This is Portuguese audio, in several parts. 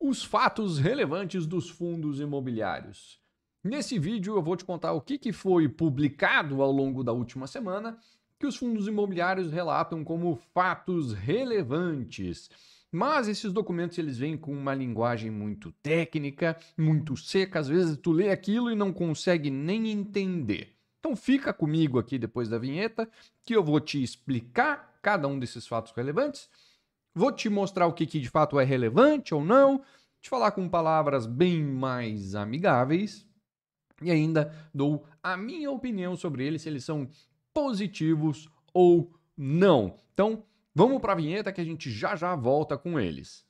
os fatos relevantes dos fundos imobiliários. Nesse vídeo eu vou te contar o que, foi publicado ao longo da última semana que os fundos imobiliários relatam como fatos relevantes. Mas esses documentos eles vêm com uma linguagem muito técnica, muito seca, às vezes tu lê aquilo e não consegue nem entender. Então fica comigo aqui depois da vinheta que eu vou te explicar cada um desses fatos relevantes Vou te mostrar o que, que de fato é relevante ou não, te falar com palavras bem mais amigáveis e ainda dou a minha opinião sobre eles, se eles são positivos ou não. Então, vamos para a vinheta que a gente já já volta com eles.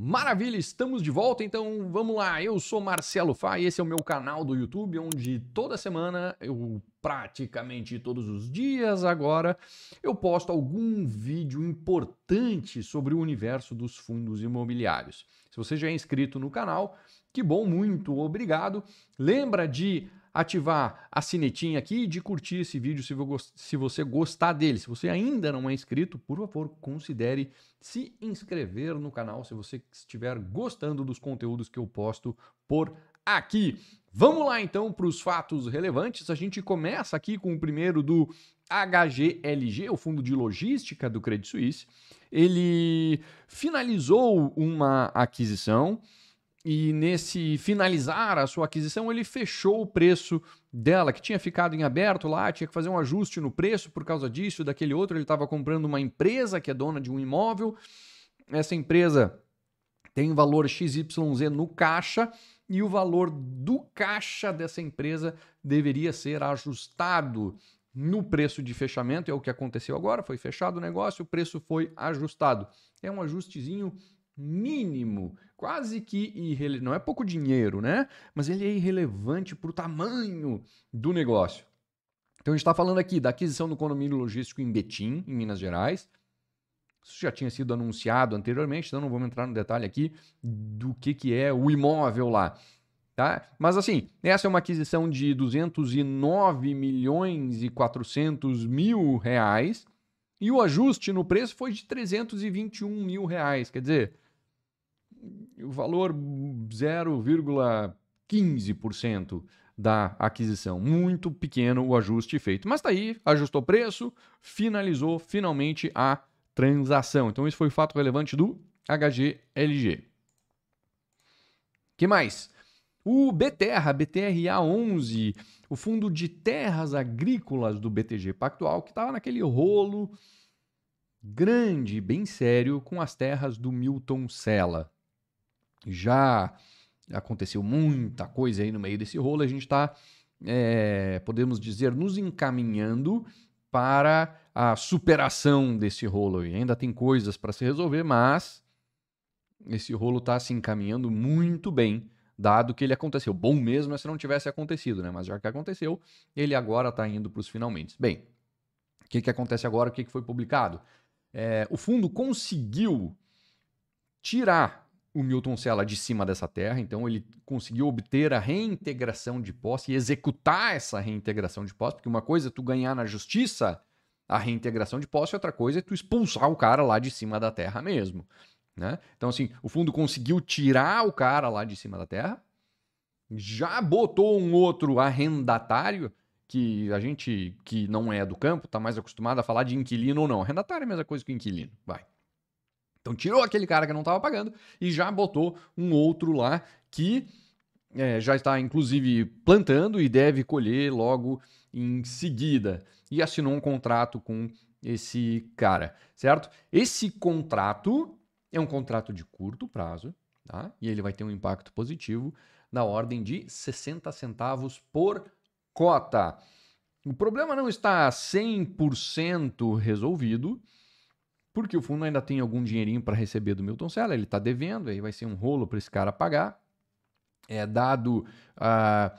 Maravilha, estamos de volta, então vamos lá. Eu sou Marcelo Fá e esse é o meu canal do YouTube, onde toda semana, eu praticamente todos os dias agora, eu posto algum vídeo importante sobre o universo dos fundos imobiliários. Se você já é inscrito no canal, que bom, muito obrigado. Lembra de ativar a sinetinha aqui e de curtir esse vídeo se você gostar dele. Se você ainda não é inscrito, por favor, considere se inscrever no canal se você estiver gostando dos conteúdos que eu posto por aqui. Vamos lá então para os fatos relevantes. A gente começa aqui com o primeiro do HGLG, o fundo de logística do Credit Suisse. Ele finalizou uma aquisição e nesse finalizar a sua aquisição, ele fechou o preço dela, que tinha ficado em aberto lá, tinha que fazer um ajuste no preço por causa disso, daquele outro. Ele estava comprando uma empresa que é dona de um imóvel. Essa empresa tem valor XYZ no caixa e o valor do caixa dessa empresa deveria ser ajustado no preço de fechamento. É o que aconteceu agora, foi fechado o negócio, o preço foi ajustado. É um ajustezinho mínimo, quase que irrelevante. Não é pouco dinheiro, né? Mas ele é irrelevante para o tamanho do negócio. Então a gente está falando aqui da aquisição do condomínio logístico em Betim, em Minas Gerais. Isso já tinha sido anunciado anteriormente, então não vamos entrar no detalhe aqui do que, que é o imóvel lá. Tá? Mas assim, essa é uma aquisição de 209 milhões e 400 mil reais e o ajuste no preço foi de 321 mil reais. Quer dizer, o valor 0,15% da aquisição. Muito pequeno o ajuste feito. Mas está aí, ajustou preço, finalizou finalmente a transação. Então, esse foi o fato relevante do HGLG. que mais? O BTR, BTRA11, o fundo de terras agrícolas do BTG Pactual, que estava naquele rolo grande, bem sério, com as terras do Milton Sella já aconteceu muita coisa aí no meio desse rolo, a gente está, é, podemos dizer, nos encaminhando para a superação desse rolo. E ainda tem coisas para se resolver, mas esse rolo está se encaminhando muito bem, dado que ele aconteceu. Bom mesmo é se não tivesse acontecido, né? Mas já que aconteceu, ele agora está indo para os finalmente. Bem, o que, que acontece agora? O que, que foi publicado? É, o fundo conseguiu tirar o Milton Sela de cima dessa terra, então ele conseguiu obter a reintegração de posse e executar essa reintegração de posse, porque uma coisa é tu ganhar na justiça a reintegração de posse, outra coisa é tu expulsar o cara lá de cima da terra mesmo. Né? Então, assim, o fundo conseguiu tirar o cara lá de cima da terra, já botou um outro arrendatário, que a gente que não é do campo está mais acostumado a falar de inquilino ou não. Arrendatário é a mesma coisa que inquilino. Vai. Então tirou aquele cara que não estava pagando e já botou um outro lá que é, já está inclusive plantando e deve colher logo em seguida. E assinou um contrato com esse cara, certo? Esse contrato é um contrato de curto prazo, tá? E ele vai ter um impacto positivo na ordem de 60 centavos por cota. O problema não está 100% resolvido, porque o fundo ainda tem algum dinheirinho para receber do Milton Sela, ele está devendo, aí vai ser um rolo para esse cara pagar. É dado uh,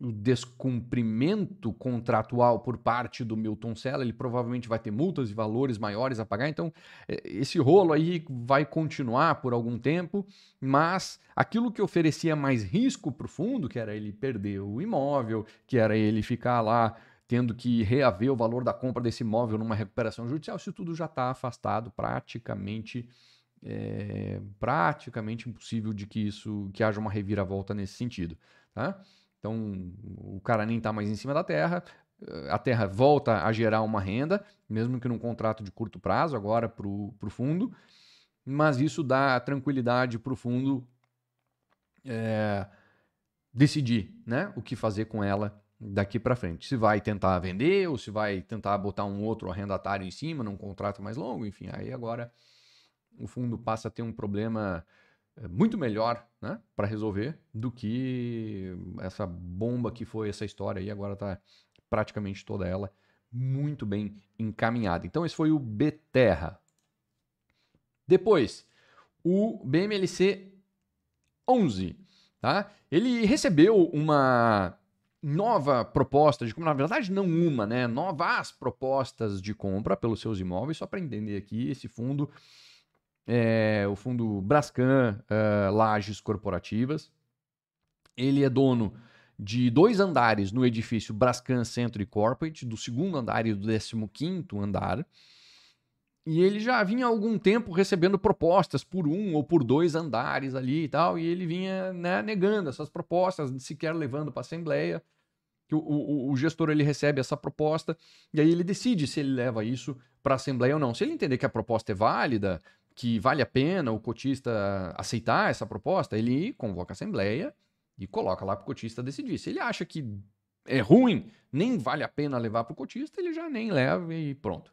o descumprimento contratual por parte do Milton Sela, ele provavelmente vai ter multas e valores maiores a pagar. Então, é, esse rolo aí vai continuar por algum tempo, mas aquilo que oferecia mais risco para o fundo, que era ele perder o imóvel, que era ele ficar lá tendo que reaver o valor da compra desse imóvel numa recuperação judicial, isso tudo já está afastado, praticamente é, praticamente impossível de que isso que haja uma reviravolta nesse sentido, tá? Então o cara nem está mais em cima da terra, a terra volta a gerar uma renda, mesmo que num contrato de curto prazo agora para o fundo, mas isso dá tranquilidade para o fundo é, decidir, né, o que fazer com ela daqui para frente. Se vai tentar vender ou se vai tentar botar um outro arrendatário em cima num contrato mais longo, enfim, aí agora o fundo passa a ter um problema eh, muito melhor né, para resolver do que essa bomba que foi essa história aí, agora está praticamente toda ela muito bem encaminhada. Então esse foi o Beterra. Depois, o BMLC 11, tá? Ele recebeu uma nova proposta de compra, na verdade não uma, né? Novas propostas de compra pelos seus imóveis, só para entender aqui, esse fundo é o fundo Brascan uh, Lages Corporativas. Ele é dono de dois andares no edifício Brascan Centro Corporate, do segundo andar e do 15 andar. E ele já vinha há algum tempo recebendo propostas por um ou por dois andares ali e tal, e ele vinha né, negando essas propostas, sequer levando para a Assembleia. O, o, o, gestor ele recebe essa proposta e aí ele decide se ele leva isso para a Assembleia ou não. Se ele entender que a proposta é válida, que vale a pena o cotista aceitar essa proposta, ele convoca a Assembleia e coloca lá para o cotista decidir. Se ele acha que é ruim, nem vale a pena levar para o cotista, ele já nem leva e pronto.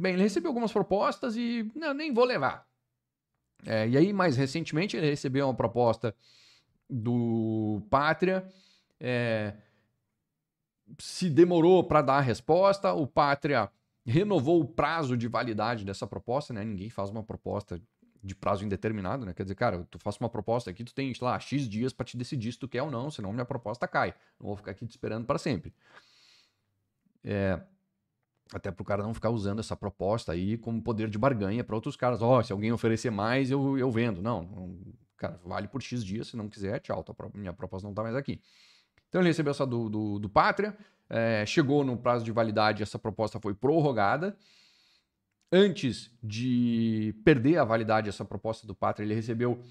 Bem, ele recebeu algumas propostas e não, nem vou levar. É, e aí, mais recentemente, ele recebeu uma proposta do Pátria. É, se demorou para dar a resposta, o Pátria renovou o prazo de validade dessa proposta, né? Ninguém faz uma proposta de prazo indeterminado, né? Quer dizer, cara, tu faço uma proposta aqui, tu tem, lá, X dias para te decidir se tu quer ou não, senão minha proposta cai. Não vou ficar aqui te esperando para sempre. É, até para o cara não ficar usando essa proposta aí como poder de barganha para outros caras. Ó, oh, se alguém oferecer mais, eu, eu vendo. Não, cara, vale por X dias, se não quiser, tchau, minha proposta não está mais aqui. Então ele recebeu essa do, do, do Pátria, é, chegou no prazo de validade, essa proposta foi prorrogada. Antes de perder a validade essa proposta do Pátria, ele recebeu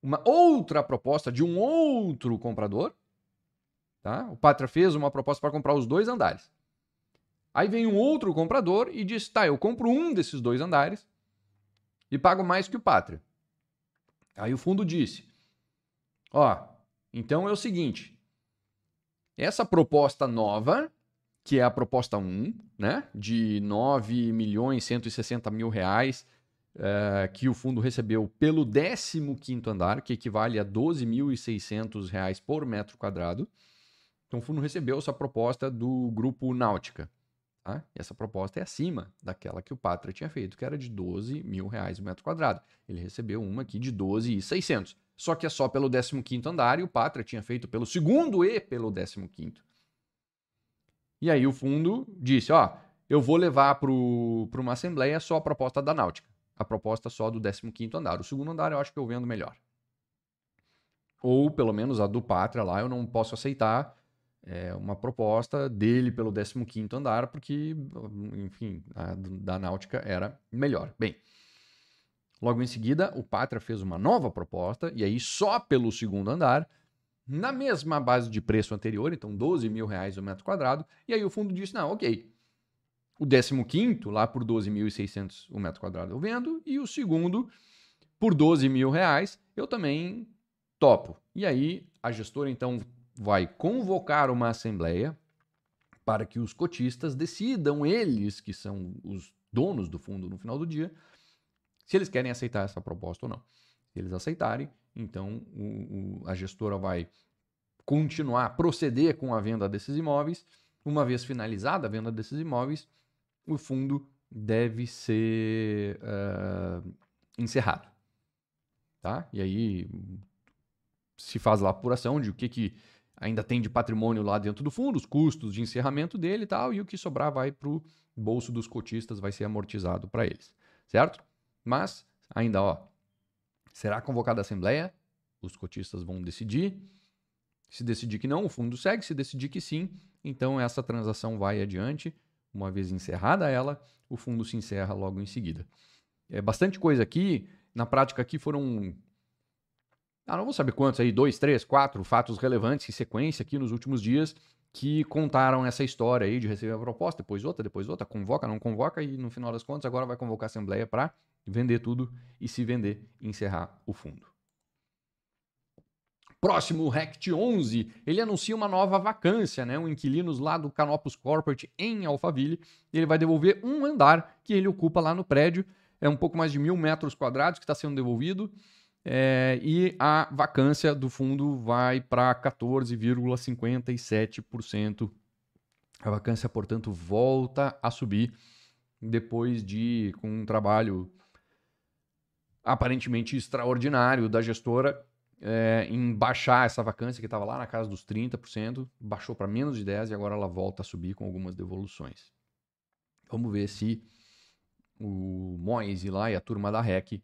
uma outra proposta de um outro comprador. Tá? O Pátria fez uma proposta para comprar os dois andares. Aí vem um outro comprador e diz: tá, eu compro um desses dois andares e pago mais que o Pátria. Aí o fundo disse: ó, então é o seguinte, essa proposta nova, que é a proposta 1, né, de 9 milhões 160 mil reais, uh, que o fundo recebeu pelo 15º andar, que equivale a 12.600 reais por metro quadrado. Então o fundo recebeu essa proposta do grupo Náutica. Tá? E essa proposta é acima daquela que o Pátria tinha feito, que era de 12 mil reais o metro quadrado. Ele recebeu uma aqui de 12,600. Só que é só pelo 15º andar e o Pátria tinha feito pelo segundo e pelo 15º. E aí o fundo disse, ó, eu vou levar para uma assembleia só a proposta da Náutica. A proposta só do 15º andar. O segundo andar eu acho que eu vendo melhor. Ou pelo menos a do Pátria lá eu não posso aceitar é, uma proposta dele pelo 15º andar, porque, enfim, a da Náutica era melhor. Bem, logo em seguida, o Pátria fez uma nova proposta, e aí só pelo segundo andar, na mesma base de preço anterior, então 12 mil reais o metro quadrado, e aí o fundo disse, não, ok, o 15 lá por 12.600 o metro quadrado eu vendo, e o segundo por 12 mil reais eu também topo. E aí a gestora então vai convocar uma assembleia para que os cotistas decidam, eles que são os donos do fundo no final do dia, se eles querem aceitar essa proposta ou não. Se eles aceitarem, então o, o, a gestora vai continuar, proceder com a venda desses imóveis. Uma vez finalizada a venda desses imóveis, o fundo deve ser uh, encerrado. Tá? E aí se faz lá a apuração de o que, que ainda tem de patrimônio lá dentro do fundo, os custos de encerramento dele e tal, e o que sobrar vai para o bolso dos cotistas, vai ser amortizado para eles, certo? Mas, ainda, ó, será convocada a assembleia, os cotistas vão decidir. Se decidir que não, o fundo segue. Se decidir que sim, Então essa transação vai adiante. Uma vez encerrada ela, o fundo se encerra logo em seguida. É bastante coisa aqui. Na prática aqui foram ah, não vou saber quantos aí, dois, três, quatro fatos relevantes em sequência aqui nos últimos dias que contaram essa história aí de receber a proposta, depois outra, depois outra, convoca, não convoca e no final das contas agora vai convocar a assembleia para vender tudo e se vender encerrar o fundo. Próximo, Rect 11, ele anuncia uma nova vacância, né? Um inquilinos lá do Canopus Corporate em Alphaville. Ele vai devolver um andar que ele ocupa lá no prédio. É um pouco mais de mil metros quadrados que está sendo devolvido. É, e a vacância do fundo vai para 14,57%. A vacância, portanto, volta a subir depois de, com um trabalho aparentemente extraordinário da gestora é, em baixar essa vacância que estava lá na casa dos 30%, baixou para menos de 10% e agora ela volta a subir com algumas devoluções. Vamos ver se o Moise lá e a turma da REC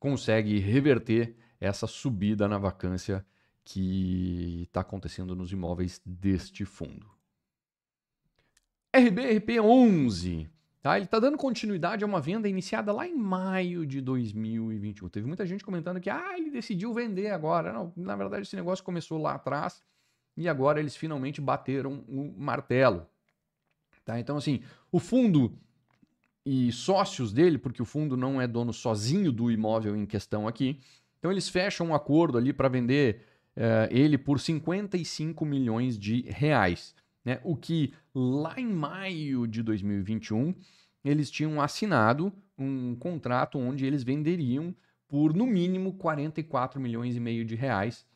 consegue reverter essa subida na vacância que está acontecendo nos imóveis deste fundo. RBRP 11. Tá? Ele está dando continuidade a uma venda iniciada lá em maio de 2021. Teve muita gente comentando que ah, ele decidiu vender agora. Não, na verdade, esse negócio começou lá atrás e agora eles finalmente bateram o martelo. Tá? Então, assim, o fundo e sócios dele, porque o fundo não é dono sozinho do imóvel em questão aqui. Então eles fecham um acordo ali para vender uh, ele por 55 milhões de reais. Né? O que lá em maio de 2021 eles tinham assinado um contrato onde eles venderiam por no mínimo 44 milhões e meio de reais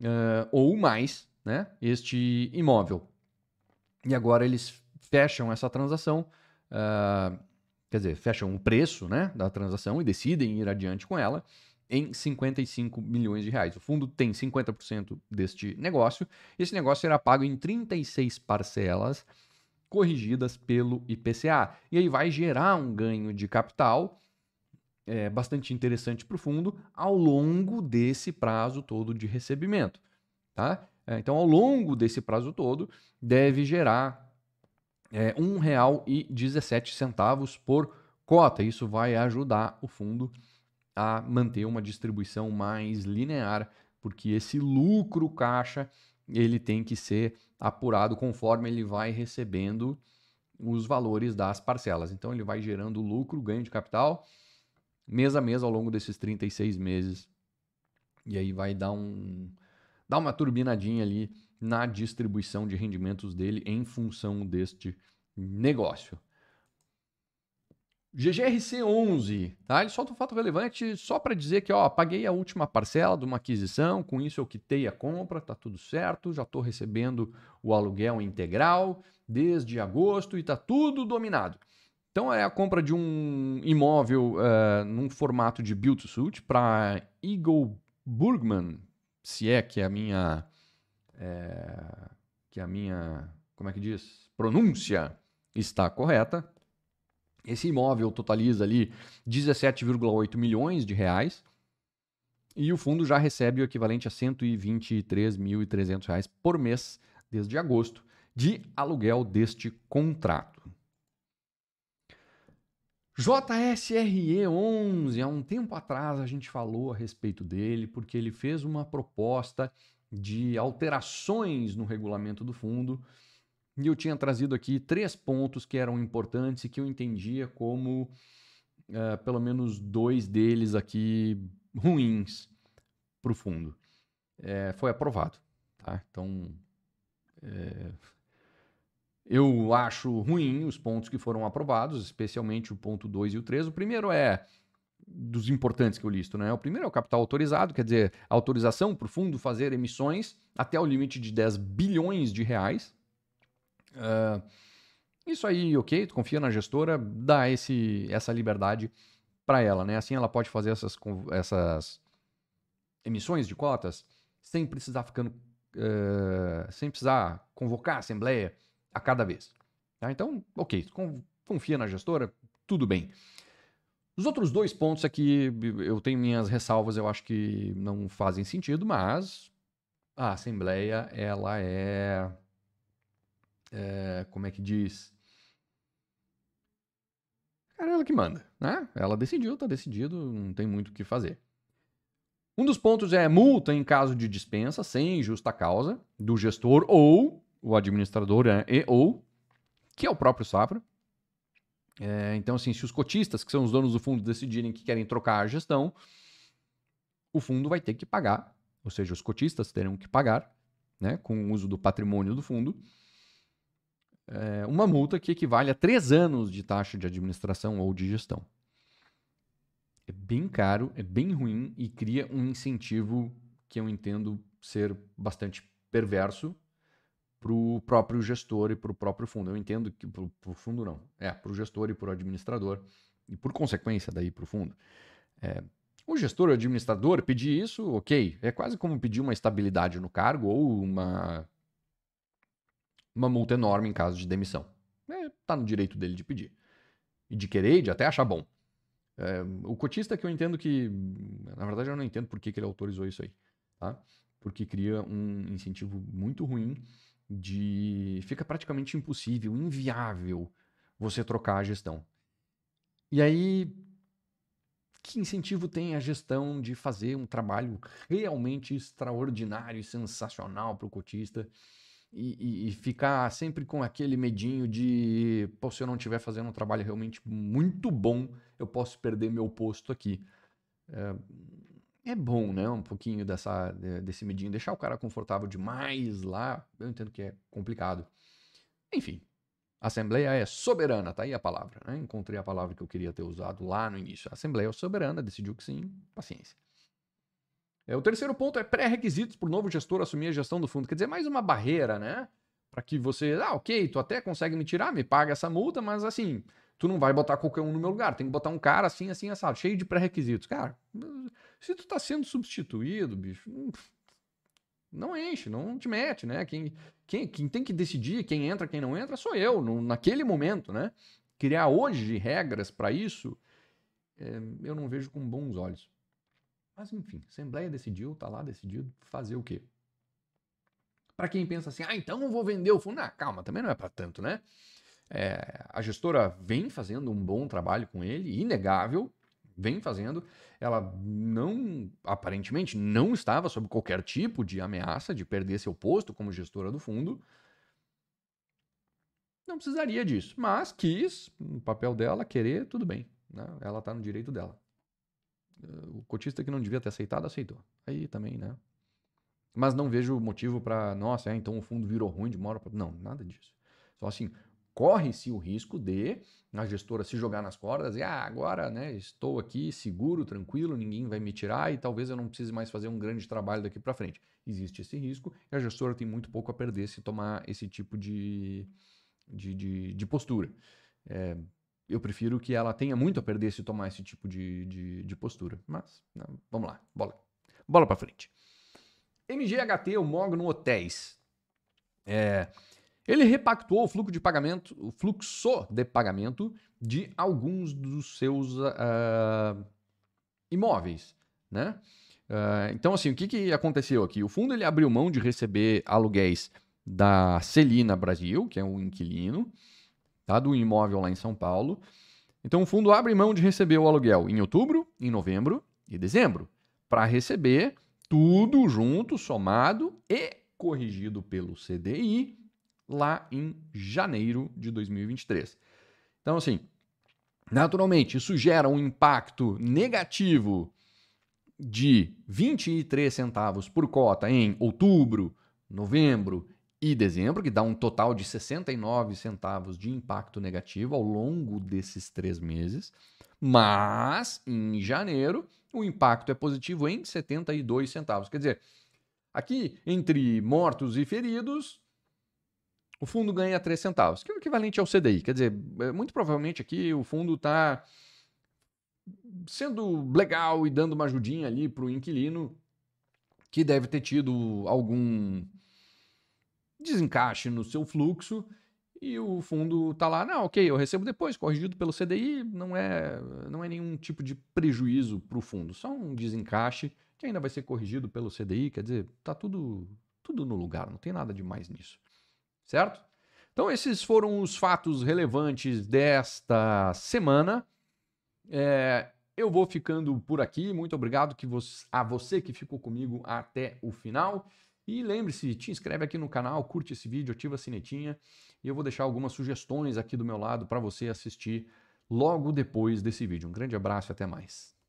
uh, ou mais né? este imóvel. E agora eles fecham essa transação. Uh, quer dizer, fecham o preço né, da transação e decidem ir adiante com ela em 55 milhões de reais. O fundo tem 50% deste negócio. Esse negócio será pago em 36 parcelas corrigidas pelo IPCA. E aí vai gerar um ganho de capital é, bastante interessante para o fundo ao longo desse prazo todo de recebimento. Tá? É, então, ao longo desse prazo todo, deve gerar é, R$ 1,17 por cota. Isso vai ajudar o fundo a manter uma distribuição mais linear, porque esse lucro caixa ele tem que ser apurado conforme ele vai recebendo os valores das parcelas. Então ele vai gerando lucro, ganho de capital, mês a mês ao longo desses 36 meses. E aí vai dar um dar uma turbinadinha ali na distribuição de rendimentos dele em função deste negócio. GGRC 11, tá? Ele solta um fato relevante só para dizer que, ó, paguei a última parcela de uma aquisição, com isso eu quitei a compra, tá tudo certo, já estou recebendo o aluguel integral desde agosto e tá tudo dominado. Então é a compra de um imóvel uh, num formato de build to suit para Eagle Burgman, se é que é a minha é, que a minha como é que diz pronúncia está correta. Esse imóvel totaliza ali 17,8 milhões de reais e o fundo já recebe o equivalente a 123.300 reais por mês desde agosto de aluguel deste contrato. JSRE 11, há um tempo atrás a gente falou a respeito dele porque ele fez uma proposta de alterações no regulamento do fundo e eu tinha trazido aqui três pontos que eram importantes e que eu entendia como uh, pelo menos dois deles aqui ruins para o fundo. É, foi aprovado. Tá? Então, é, eu acho ruim os pontos que foram aprovados, especialmente o ponto 2 e o 3. O primeiro é dos importantes que eu listo, né? O primeiro é o capital autorizado, quer dizer, autorização para o fundo fazer emissões até o limite de 10 bilhões de reais. Uh, isso aí, ok, tu confia na gestora, dá esse, essa liberdade para ela, né? Assim ela pode fazer essas, essas emissões de cotas sem precisar ficando, uh, sem precisar convocar a assembleia a cada vez. Tá? Então, ok, confia na gestora, tudo bem. Os outros dois pontos aqui, eu tenho minhas ressalvas, eu acho que não fazem sentido, mas a Assembleia, ela é É, como é que diz? Cara, ela que manda, né? Ela decidiu, tá decidido, não tem muito o que fazer. Um dos pontos é multa em caso de dispensa sem justa causa do gestor ou o administrador né? e ou que é o próprio Safra. É, então, assim, se os cotistas, que são os donos do fundo, decidirem que querem trocar a gestão, o fundo vai ter que pagar, ou seja, os cotistas terão que pagar, né, com o uso do patrimônio do fundo, é, uma multa que equivale a três anos de taxa de administração ou de gestão. É bem caro, é bem ruim e cria um incentivo que eu entendo ser bastante perverso para o próprio gestor e para o próprio fundo. Eu entendo que para o fundo não, é para o gestor e para o administrador e por consequência daí para o fundo. É, o gestor ou administrador pedir isso, ok, é quase como pedir uma estabilidade no cargo ou uma uma multa enorme em caso de demissão. É, tá no direito dele de pedir e de querer e de até achar bom. É, o cotista que eu entendo que, na verdade eu não entendo por que, que ele autorizou isso aí, tá? Porque cria um incentivo muito ruim de fica praticamente impossível, inviável você trocar a gestão. E aí que incentivo tem a gestão de fazer um trabalho realmente extraordinário e sensacional para o cotista e, e, e, ficar sempre com aquele medinho de, pô, se eu não estiver fazendo um trabalho realmente muito bom, eu posso perder meu posto aqui. É, é bom, né? Um pouquinho dessa, desse medinho. Deixar o cara confortável demais lá, eu entendo que é complicado. Enfim, a Assembleia é soberana, tá aí a palavra. Né? Encontrei a palavra que eu queria ter usado lá no início. A Assembleia é soberana, decidiu que sim, paciência. É, o terceiro ponto é pré-requisitos para o novo gestor assumir a gestão do fundo. Quer dizer, mais uma barreira, né? Para que você, ah, ok, tu até consegue me tirar, me paga essa multa, mas assim, tu não vai botar qualquer um no meu lugar. Tem que botar um cara assim, assim, assado, cheio de pré-requisitos. Cara, se tu tá sendo substituído, bicho, não enche, não te mete, né? Quem, quem, quem tem que decidir quem entra, quem não entra, sou eu, no, naquele momento, né? Criar hoje regras para isso, é, eu não vejo com bons olhos. Mas enfim, Assembleia decidiu, tá lá decidido, fazer o quê? Para quem pensa assim, ah, então não vou vender o fundo. Ah, calma, também não é para tanto, né? É, a gestora vem fazendo um bom trabalho com ele, inegável, vem fazendo. Ela não, aparentemente, não estava sob qualquer tipo de ameaça de perder seu posto como gestora do fundo. Não precisaria disso, mas quis, no papel dela, querer, tudo bem. Né? Ela está no direito dela. O cotista que não devia ter aceitado, aceitou. Aí também, né? Mas não vejo motivo para, nossa, é, então o fundo virou ruim de uma hora para. Não, nada disso. Só assim, corre-se o risco de a gestora se jogar nas cordas e ah, agora né, estou aqui seguro, tranquilo, ninguém vai me tirar e talvez eu não precise mais fazer um grande trabalho daqui para frente. Existe esse risco e a gestora tem muito pouco a perder se tomar esse tipo de, de, de, de postura. É, eu prefiro que ela tenha muito a perder se tomar esse tipo de, de, de postura. Mas, não, vamos lá, bola, bola para frente. MGHT, o Mogno Hotéis. É, ele repactuou o fluxo de pagamento, o fluxo de pagamento de alguns dos seus uh, imóveis, né? Uh, então, assim, o que, que aconteceu aqui? O fundo ele abriu mão de receber aluguéis da Celina Brasil, que é um inquilino, tá? do imóvel lá em São Paulo. Então, o fundo abre mão de receber o aluguel em outubro, em novembro e dezembro, para receber tudo junto, somado e corrigido pelo CDI lá em janeiro de 2023. Então, assim, naturalmente, isso gera um impacto negativo de 23 centavos por cota em outubro, novembro e dezembro, que dá um total de 69 centavos de impacto negativo ao longo desses três meses. Mas, em janeiro, o impacto é positivo em 72 centavos. Quer dizer, aqui, entre mortos e feridos, o fundo ganha 3 centavos, que é o equivalente ao CDI. Quer dizer, é, muito provavelmente aqui o fundo está sendo legal e dando uma ajudinha ali para o inquilino que deve ter tido algum desencaixe no seu fluxo e o fundo está lá, não, ok, eu recebo depois, corrigido pelo CDI, não é, não é nenhum tipo de prejuízo para o fundo, só um desencaixe que ainda vai ser corrigido pelo CDI, quer dizer, está tudo, tudo no lugar, não tem nada de mais nisso certo? Então, esses foram os fatos relevantes desta semana. É, eu vou ficando por aqui. Muito obrigado que você, a você que ficou comigo até o final. E lembre-se, te inscreve aqui no canal, curte esse vídeo, ativa a sinetinha. E eu vou deixar algumas sugestões aqui do meu lado para você assistir logo depois desse vídeo. Um grande abraço e até mais.